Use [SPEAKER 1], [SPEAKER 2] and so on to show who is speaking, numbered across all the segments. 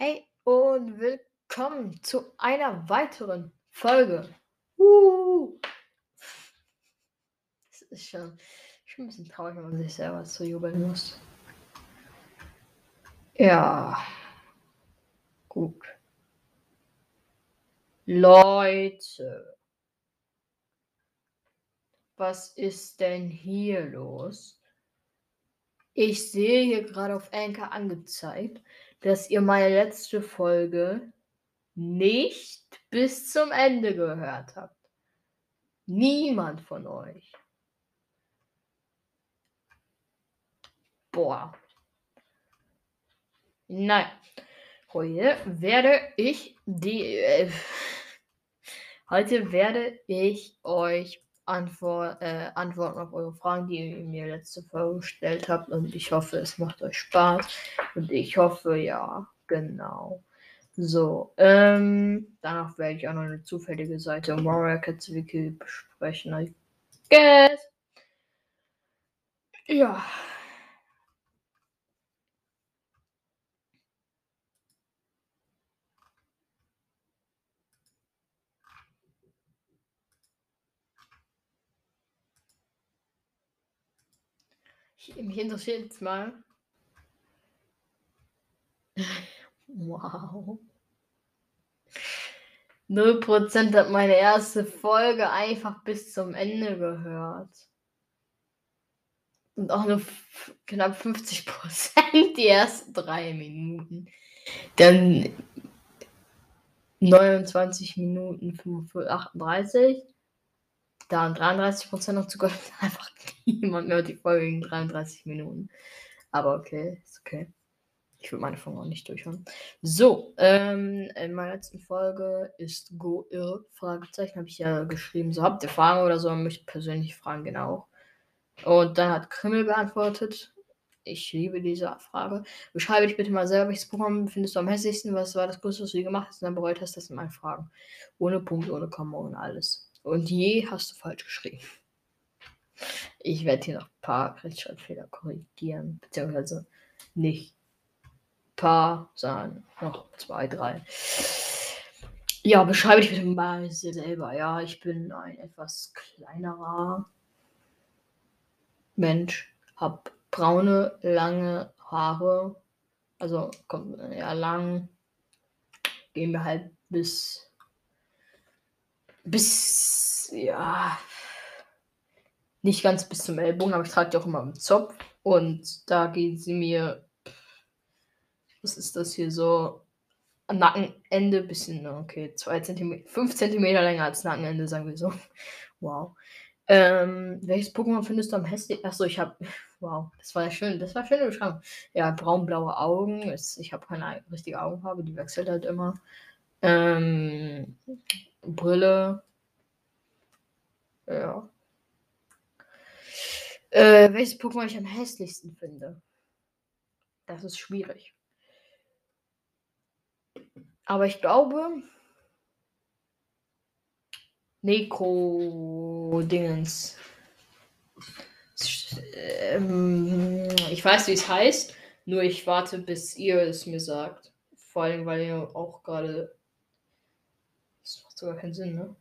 [SPEAKER 1] Hey und willkommen zu einer weiteren Folge. Uh. Das ist schon, schon ein bisschen traurig, wenn man sich selber zu jubeln muss. Ja. Gut. Leute. Was ist denn hier los? Ich sehe hier gerade auf Anchor angezeigt, dass ihr meine letzte Folge nicht bis zum Ende gehört habt. Niemand von euch. Boah. Nein. Heute werde ich die. Äh, heute werde ich euch Antwort, äh, Antworten auf eure Fragen, die ihr mir letzte Folge gestellt habt. Und ich hoffe, es macht euch Spaß. Und ich hoffe, ja, genau. So, ähm, danach werde ich auch noch eine zufällige Seite im Warrior Cats Wiki besprechen. I guess. Ja. Mich interessiert jetzt mal. wow. 0% hat meine erste Folge einfach bis zum Ende gehört. Und auch nur knapp 50% die ersten drei Minuten. Dann 29 Minuten 38 da 33% noch zu Gott. Einfach niemand mehr die Folge in 33 Minuten. Aber okay, ist okay. Ich will meine Folge auch nicht durchhören. So, ähm, in meiner letzten Folge ist Go Ill, Fragezeichen, habe ich ja geschrieben. So, habt ihr Fragen oder so? Möchte persönlich fragen, genau. Und dann hat Krimmel beantwortet. Ich liebe diese Frage. Beschreibe dich bitte mal selber, welches Programm findest du am hässlichsten? Was war das Größte, was du je gemacht hast und dann bereut hast? Das sind meine Fragen. Ohne Punkt, ohne Komma, ohne alles. Und je hast du falsch geschrieben. Ich werde hier noch ein paar Rechtschreibfehler korrigieren, beziehungsweise nicht paar, sondern noch zwei, drei. Ja, beschreibe dich bitte mal selber. Ja, ich bin ein etwas kleinerer Mensch, habe braune, lange Haare, also kommt ja lang, gehen wir halt bis bis, ja, nicht ganz bis zum Ellbogen, aber ich trage die auch immer im Zopf. Und da gehen sie mir, was ist das hier so, Nackenende, bisschen, okay, 2 cm, 5 cm länger als Nackenende, sagen wir so. Wow. Ähm, welches Pokémon findest du am hässlichsten? Achso, ich habe. Wow, das war ja schön. Das war schön beschrieben. Ja, braun-blaue Augen. Ist, ich habe keine richtige Augenfarbe, die wechselt halt immer. Ähm, Brille. Ja. Äh, welches Pokémon ich am hässlichsten finde? Das ist schwierig. Aber ich glaube. Neko-Dingens. Ähm, ich weiß, wie es heißt, nur ich warte, bis ihr es mir sagt. Vor allem, weil ihr auch gerade das macht sogar keinen Sinn, ne?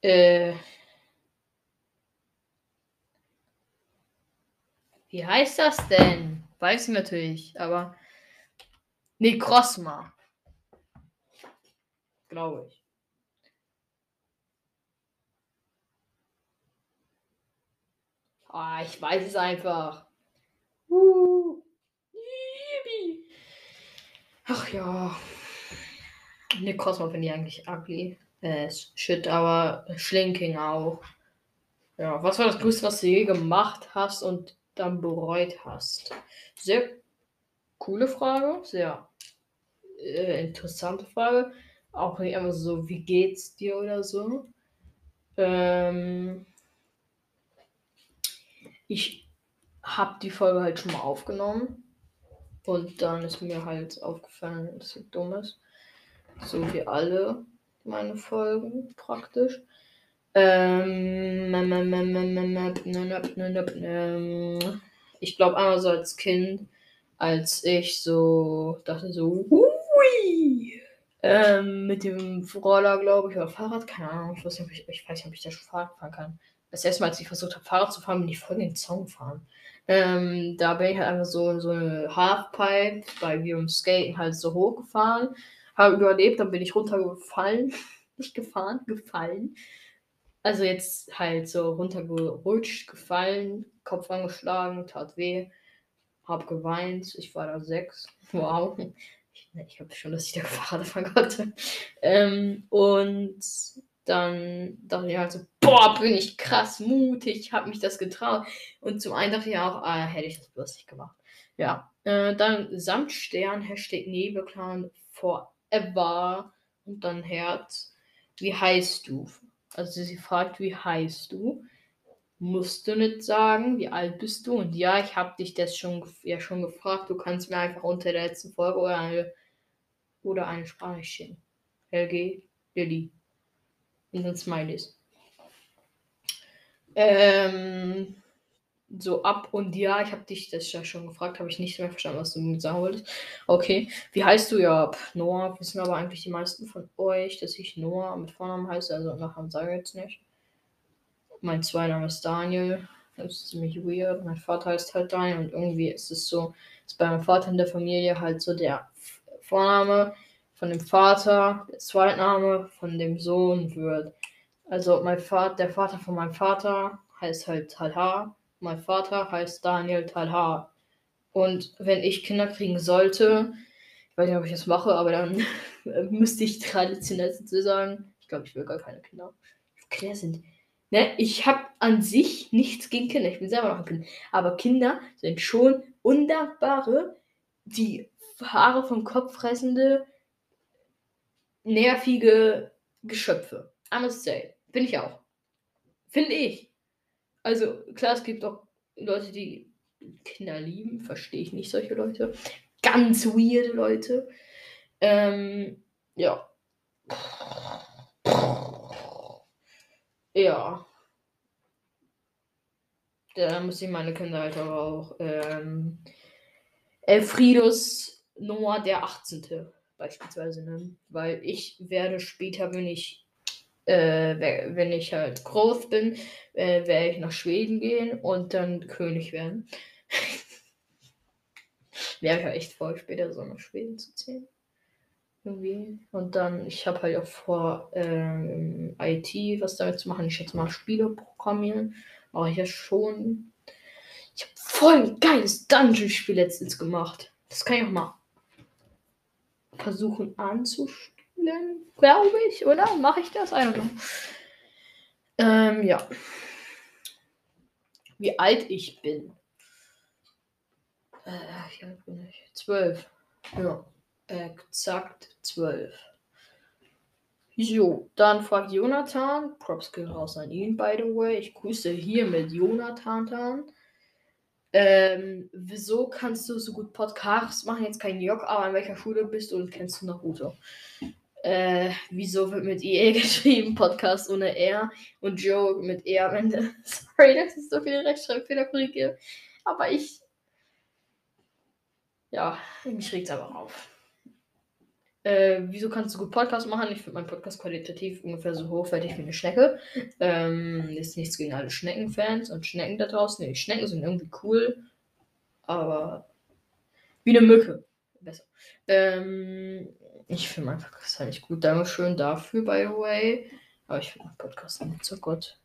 [SPEAKER 1] Äh. Wie heißt das denn? Weiß ich natürlich, aber. Nee, Crossma. Glaube ich. Ah, ich weiß es einfach. Ach ja. Ne, Cosmo finde ich eigentlich ugly. Äh, shit, aber Schlinking auch. Ja, was war das Größte, was du je gemacht hast und dann bereut hast? Sehr coole Frage, sehr äh, interessante Frage. Auch nicht immer so, wie geht's dir oder so. Ähm, ich habe die Folge halt schon mal aufgenommen und dann ist mir halt aufgefallen, dass sie dumm ist. So wie alle meine Folgen praktisch. Ähm, ich glaube einmal so als Kind, als ich so dachte so, hui, ähm, mit dem Roller, glaube ich, oder Fahrrad, keine Ahnung, ich weiß nicht, ob ich, ob ich da schon Fahrrad fahren kann. Das erste Mal, als ich versucht habe, Fahrrad zu fahren, bin ich voll in den Zaun gefahren. Ähm, da bin ich halt einfach so, so eine Halfpipe, weil wir im Skaten halt so hochgefahren, habe überlebt, dann bin ich runtergefallen, nicht gefahren, gefallen. Also jetzt halt so runtergerutscht, gefallen, Kopf angeschlagen, tat weh, hab geweint, ich war da sechs, wow. Ich, ich habe schon, dass ich da Fahrrad fahren konnte. Ähm, und dann dachte ich halt so, boah, bin ich krass mutig, habe mich das getraut. Und zum einen dachte ich auch, ah, hätte ich das bloß nicht gemacht. Ja, äh, dann Samtstern, Hashtag Nebelclan forever und dann Herz. Wie heißt du? Also sie fragt, wie heißt du? Musst du nicht sagen, wie alt bist du? Und ja, ich habe dich das schon, ja schon gefragt. Du kannst mir einfach unter der letzten Folge oder eine, oder eine Sprache schicken. LG, Lilly in den Smileys. Ähm, so ab und ja, ich habe dich das ja schon gefragt, habe ich nicht mehr verstanden, was du mir sagen wolltest. Okay, wie heißt du ja? Noah, wissen aber eigentlich die meisten von euch, dass ich Noah mit Vornamen heiße, also Nachnamen sage ich jetzt nicht. Mein Zweiname ist Daniel. Das ist ziemlich weird. Mein Vater heißt halt Daniel und irgendwie ist es so, ist bei meinem Vater in der Familie halt so der Vorname von dem Vater, der Zweitname von dem Sohn wird. Also mein Vater, der Vater von meinem Vater heißt halt Talha. Mein Vater heißt Daniel Talha. Und wenn ich Kinder kriegen sollte, ich weiß nicht, ob ich das mache, aber dann müsste ich traditionell sozusagen, ich glaube, ich will gar keine Kinder. Kinder sind. Ne, ich habe an sich nichts gegen Kinder. Ich bin selber noch ein Kind. Aber Kinder sind schon wunderbare, die Haare vom Kopf fressende, nervige Geschöpfe. I must say. Finde ich auch. Finde ich. Also, klar, es gibt auch Leute, die Kinder lieben. Verstehe ich nicht solche Leute. Ganz weirde Leute. Ähm, ja. Ja. Da muss ich meine Kinder halt auch ähm, Elfriedus Noah der 18 beispielsweise nennen. Weil ich werde später, wenn ich, äh, wenn ich halt groß bin, äh, werde ich nach Schweden gehen und dann König werden. wäre ich halt echt voll, später so nach Schweden zu ziehen. Irgendwie. Und dann, ich habe halt auch vor, ähm, IT was damit zu machen. Ich schätze mal Spiele programmieren. Aber ich ja schon. Ich habe voll ein geiles Dungeon-Spiel letztens gemacht. Das kann ich auch mal versuchen anzuspielen, glaube ich, oder? Mache ich das? Don't know. Ähm, ja. Wie alt ich bin. Äh, wie alt bin ich? Zwölf. Ja, exakt zwölf. So, dann fragt Jonathan, Props gehen raus an ihn, by the way. Ich grüße hier mit Jonathan. Ähm, wieso kannst du so gut Podcasts machen? Jetzt kein Jock, aber an welcher Schule bist du und kennst du Naruto? Äh, wieso wird mit IE geschrieben? Podcast ohne R und Joe mit E am Ende. Sorry, dass ich so viele Rechtschreibfehler korrigiere. Aber ich. Ja, mich regt es aber auf. Äh, wieso kannst du gut Podcast machen? Ich finde meinen Podcast qualitativ ungefähr so hochwertig wie eine Schnecke. Ähm, ist nichts gegen alle Schneckenfans und Schnecken da draußen. Nee, Schnecken sind irgendwie cool, aber wie eine Mücke. Besser. Ähm, ich finde meinen Podcast halt nicht gut. Dankeschön dafür, by the way. Aber ich finde meinen Podcast nicht so gut.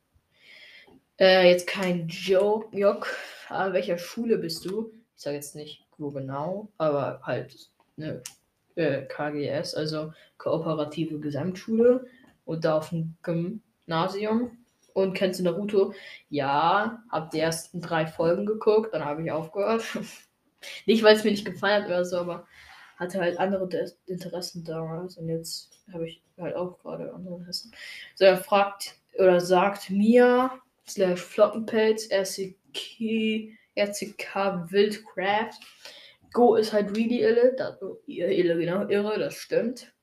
[SPEAKER 1] Äh, jetzt kein Joke, Jock. An welcher Schule bist du? Ich sage jetzt nicht, wo genau, aber halt, ne, äh, KGS, also Kooperative Gesamtschule und da auf dem Gymnasium. Und kennst du Naruto? Ja, hab die ersten drei Folgen geguckt, dann habe ich aufgehört. nicht, weil es mir nicht gefallen hat oder so, aber hatte halt andere Interessen damals und jetzt habe ich halt auch gerade andere Interessen. So, er fragt oder sagt mir, slash Floppenpelz, RCK, RCK Wildcraft, Go ist halt really ille. Das, ille, genau, irre, das stimmt.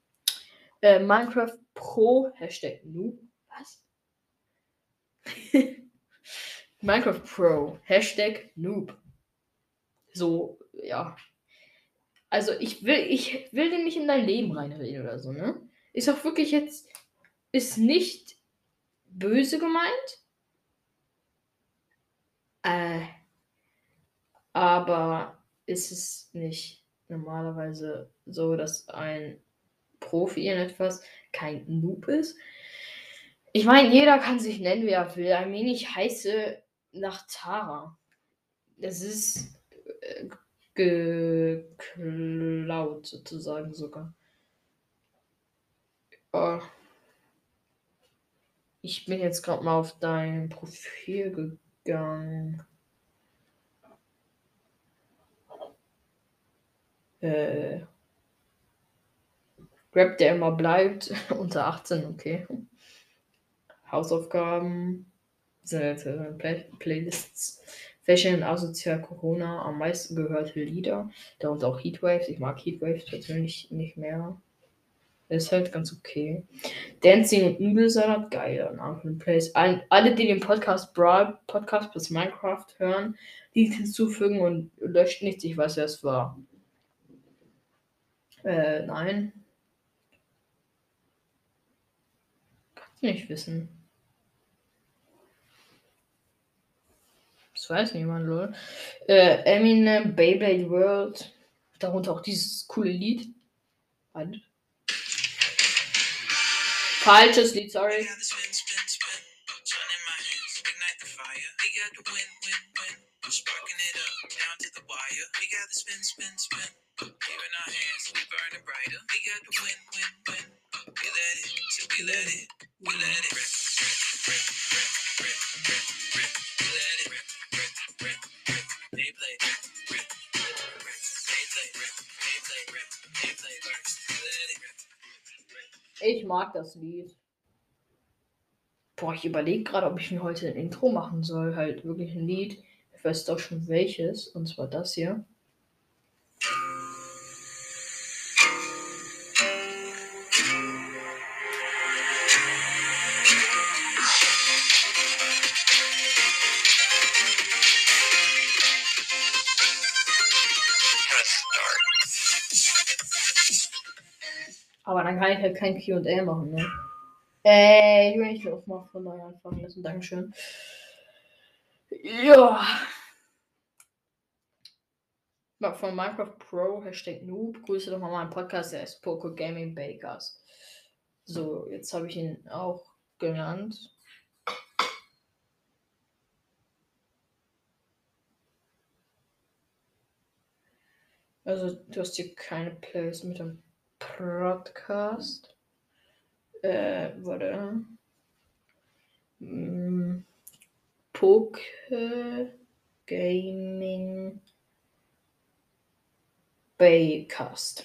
[SPEAKER 1] Äh, Minecraft Pro, Hashtag Noob. Was? Minecraft Pro, Hashtag Noob. So, ja. Also ich will, ich will dir nicht in dein Leben reinreden oder so, ne? Ist auch wirklich jetzt, ist nicht böse gemeint. Äh, aber ist es nicht normalerweise so, dass ein Profi in etwas kein Noob ist? Ich meine, jeder kann sich nennen, wie er will. I mean, ich heiße nach Tara. Das ist äh, geklaut sozusagen sogar. Oh. Ich bin jetzt gerade mal auf dein Profil gegangen. Äh, Rap, der immer bleibt, unter 18, okay. Hausaufgaben, sind Play Playlists. Fashion asozial Corona am meisten gehörte Lieder, darunter auch Heatwaves. Ich mag Heatwaves persönlich nicht mehr. Ist halt ganz okay. Dancing und Nudelsalat, geil. Name für. All, alle, die den Podcast Brawl Podcast plus Minecraft hören, die hinzufügen und löscht nichts. Ich weiß, wer es war. Äh, nein. Kannst du nicht wissen. Das weiß niemand, lol. Äh, Eminem, Beyblade World. Darunter auch dieses coole Lied. Halt. Falsches Lied, sorry. Ich mag das Lied. Boah, ich überlege gerade, ob ich mir heute ein Intro machen soll. Halt wirklich ein Lied. Ich weiß doch schon welches. Und zwar das hier. Aber dann kann ich halt kein QA machen, ne? Äh, ich will nicht aufmachen von neu anfangen lassen. Dankeschön. Ja. Von Minecraft Pro, Hashtag Noob. Grüße doch mal meinen Podcast, der ist Poco Gaming Bakers. So, jetzt habe ich ihn auch genannt. Also, du hast hier keine Plays mit dem Podcast. Äh, warte. Hm, Poke Gaming Baycast.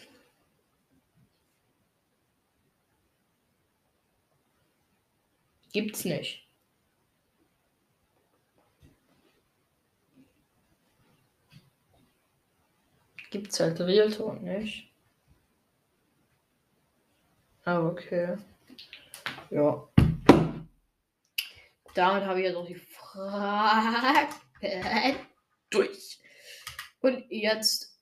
[SPEAKER 1] Gibt's nicht. Gibt's halt Realtor nicht. Ah, okay. Ja. Damit habe ich jetzt auch die Frage durch. Und jetzt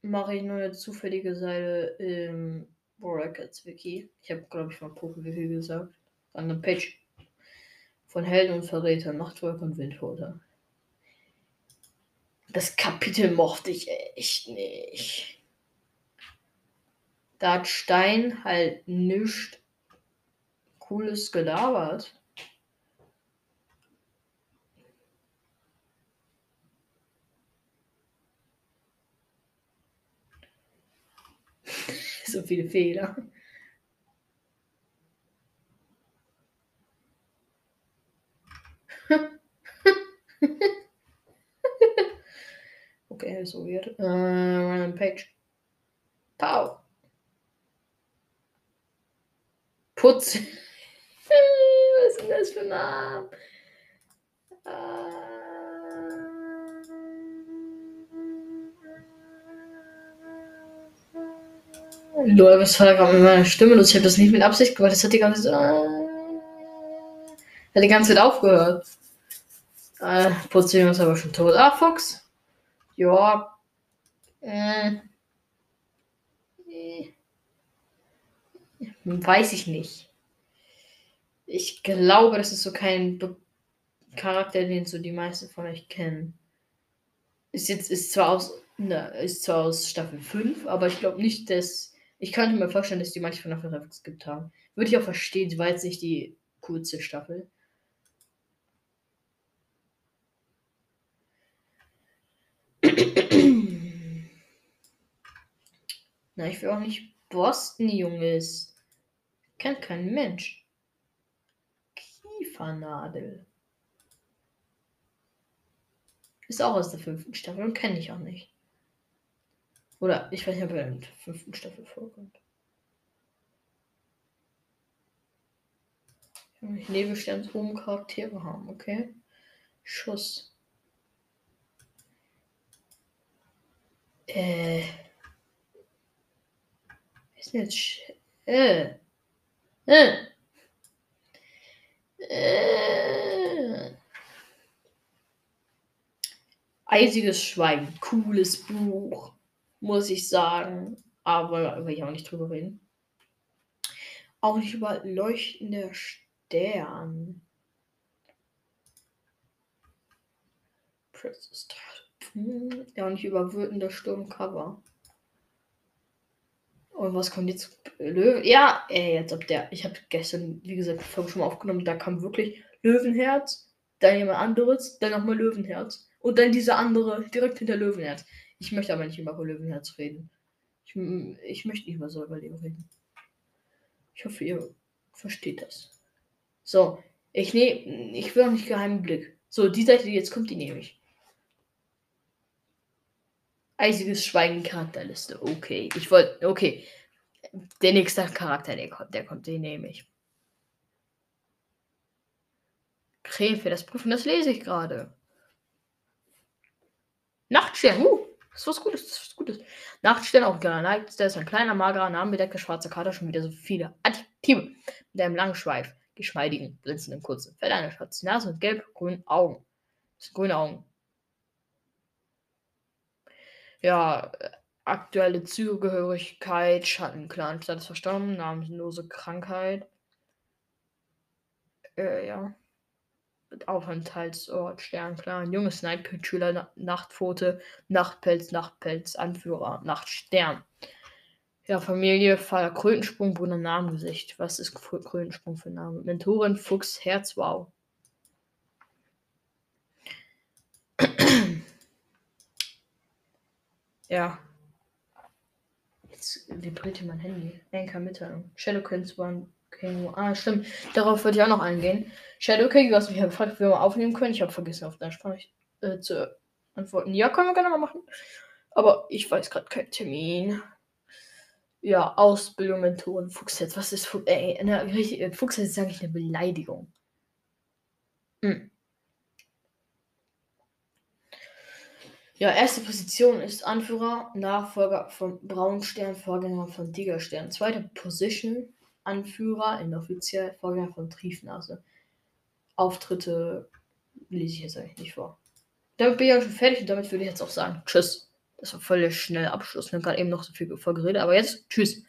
[SPEAKER 1] mache ich nur eine zufällige Seite im Brackets Wiki. Ich habe, glaube ich, mal Poké-Wiki gesagt. An der Page von Helden und Verräter, Nachtwolk und Windhoter. Das Kapitel mochte ich echt nicht. Da hat Stein halt nichts Cooles gelabert. so viele Fehler. okay, so weird. Uh, random page. Pow. Putz. Was ist denn das für ein Name? Lol, was war gerade mit meiner Stimme los? Ich habe das nicht mit Absicht gemacht. Das hat die ganze Zeit. hat die ganze Zeit aufgehört. Äh, Putzjunge ist aber schon tot. Ah, Fuchs. Ja. Äh. Weiß ich nicht. Ich glaube, das ist so kein Be Charakter, den so die meisten von euch kennen. Ist jetzt, ist zwar aus, ne, ist zwar aus Staffel 5, aber ich glaube nicht, dass. Ich könnte mir vorstellen, dass die manche von Staffel 5 gibt haben. Würde ich auch verstehen, sie war jetzt nicht die kurze Staffel. Na, ich will auch nicht Boston, Junges. Kennt kein Mensch. Kiefernadel. Ist auch aus der fünften Staffel und kenne ich auch nicht. Oder ich weiß nicht, ob er in der fünften Staffel vorkommt. Nebelsternshohen Charaktere haben, okay? Schuss. Äh. Ist denn jetzt? Sch äh. Äh. Äh. Eisiges Schweigen. Cooles Buch. Muss ich sagen. Aber will ich auch nicht drüber reden. Auch nicht über leuchtende Stern. Hm, Ja, nicht über wütender Sturmcover. Und was kommt jetzt? Löwen? Ja, ey, jetzt ob der. Ich habe gestern, wie gesagt, die Folge schon mal aufgenommen. Da kam wirklich Löwenherz, dann jemand anderes, dann nochmal Löwenherz. Und dann dieser andere direkt hinter Löwenherz. Ich möchte aber nicht über Löwenherz reden. Ich, ich möchte nicht über so Überleben reden. Ich hoffe, ihr versteht das. So, ich nehme. Ich will auch nicht geheimen Blick. So, die Seite, die jetzt kommt, die nehme ich. Eisiges Schweigen Charakterliste. Okay. Ich wollte. Okay. Der nächste Charakter, der kommt, der kommt, den nehme ich. Für das Prüfen, das lese ich gerade. Nachtstern, uh, das ist was Gutes, das ist was Gutes. Nachtstern, auch gerne Night, der ist ein kleiner, magerer, namenbedeckter schwarzer Kater, schon wieder so viele Adjektive. Mit einem langen Schweif, geschmeidigen, blitzenden, kurzen Fell, einer schwarzen Nase und gelb-grünen Augen. Das sind grüne Augen ja, aktuelle Zugehörigkeit, Schattenclan, Status verstorben, namenlose Krankheit. Äh, ja. Aufenthaltsort, Sternclan, junges Nightkind-Schüler, Nachtpfote, Nachtpelz, Nachtpelz, Anführer, Nachtstern. Ja, Familie, Fall, Krötensprung, Bruder, Namengesicht. Was ist Krötensprung für Name? Mentorin, Fuchs, Herz, wow. Ja. Jetzt vibriert hier mein Handy. Anker Mitteilung. Shadow Kings King. Ah, stimmt. Darauf würde ich auch noch eingehen. Shadow King, du hast mich ja gefragt, ob wir mal aufnehmen können. Ich habe vergessen, auf deine Sprache äh, zu antworten. Ja, können wir gerne mal machen. Aber ich weiß gerade keinen Termin. Ja, Ausbildung, Mentoren, Fuchsherz. Was ist Fuchs? Ey, eine, richtig, Fuchsherz ist eigentlich eine Beleidigung. Hm. Ja, erste Position ist Anführer, Nachfolger von Braunstern, Vorgänger von Tigerstern. Zweite Position, Anführer, inoffiziell, Vorgänger von Triefnase. Auftritte lese ich jetzt eigentlich nicht vor. Damit bin ich auch schon fertig und damit würde ich jetzt auch sagen, tschüss. Das war voll der schnelle Abschluss. Wir haben gerade eben noch so viel vorgeredet, aber jetzt tschüss.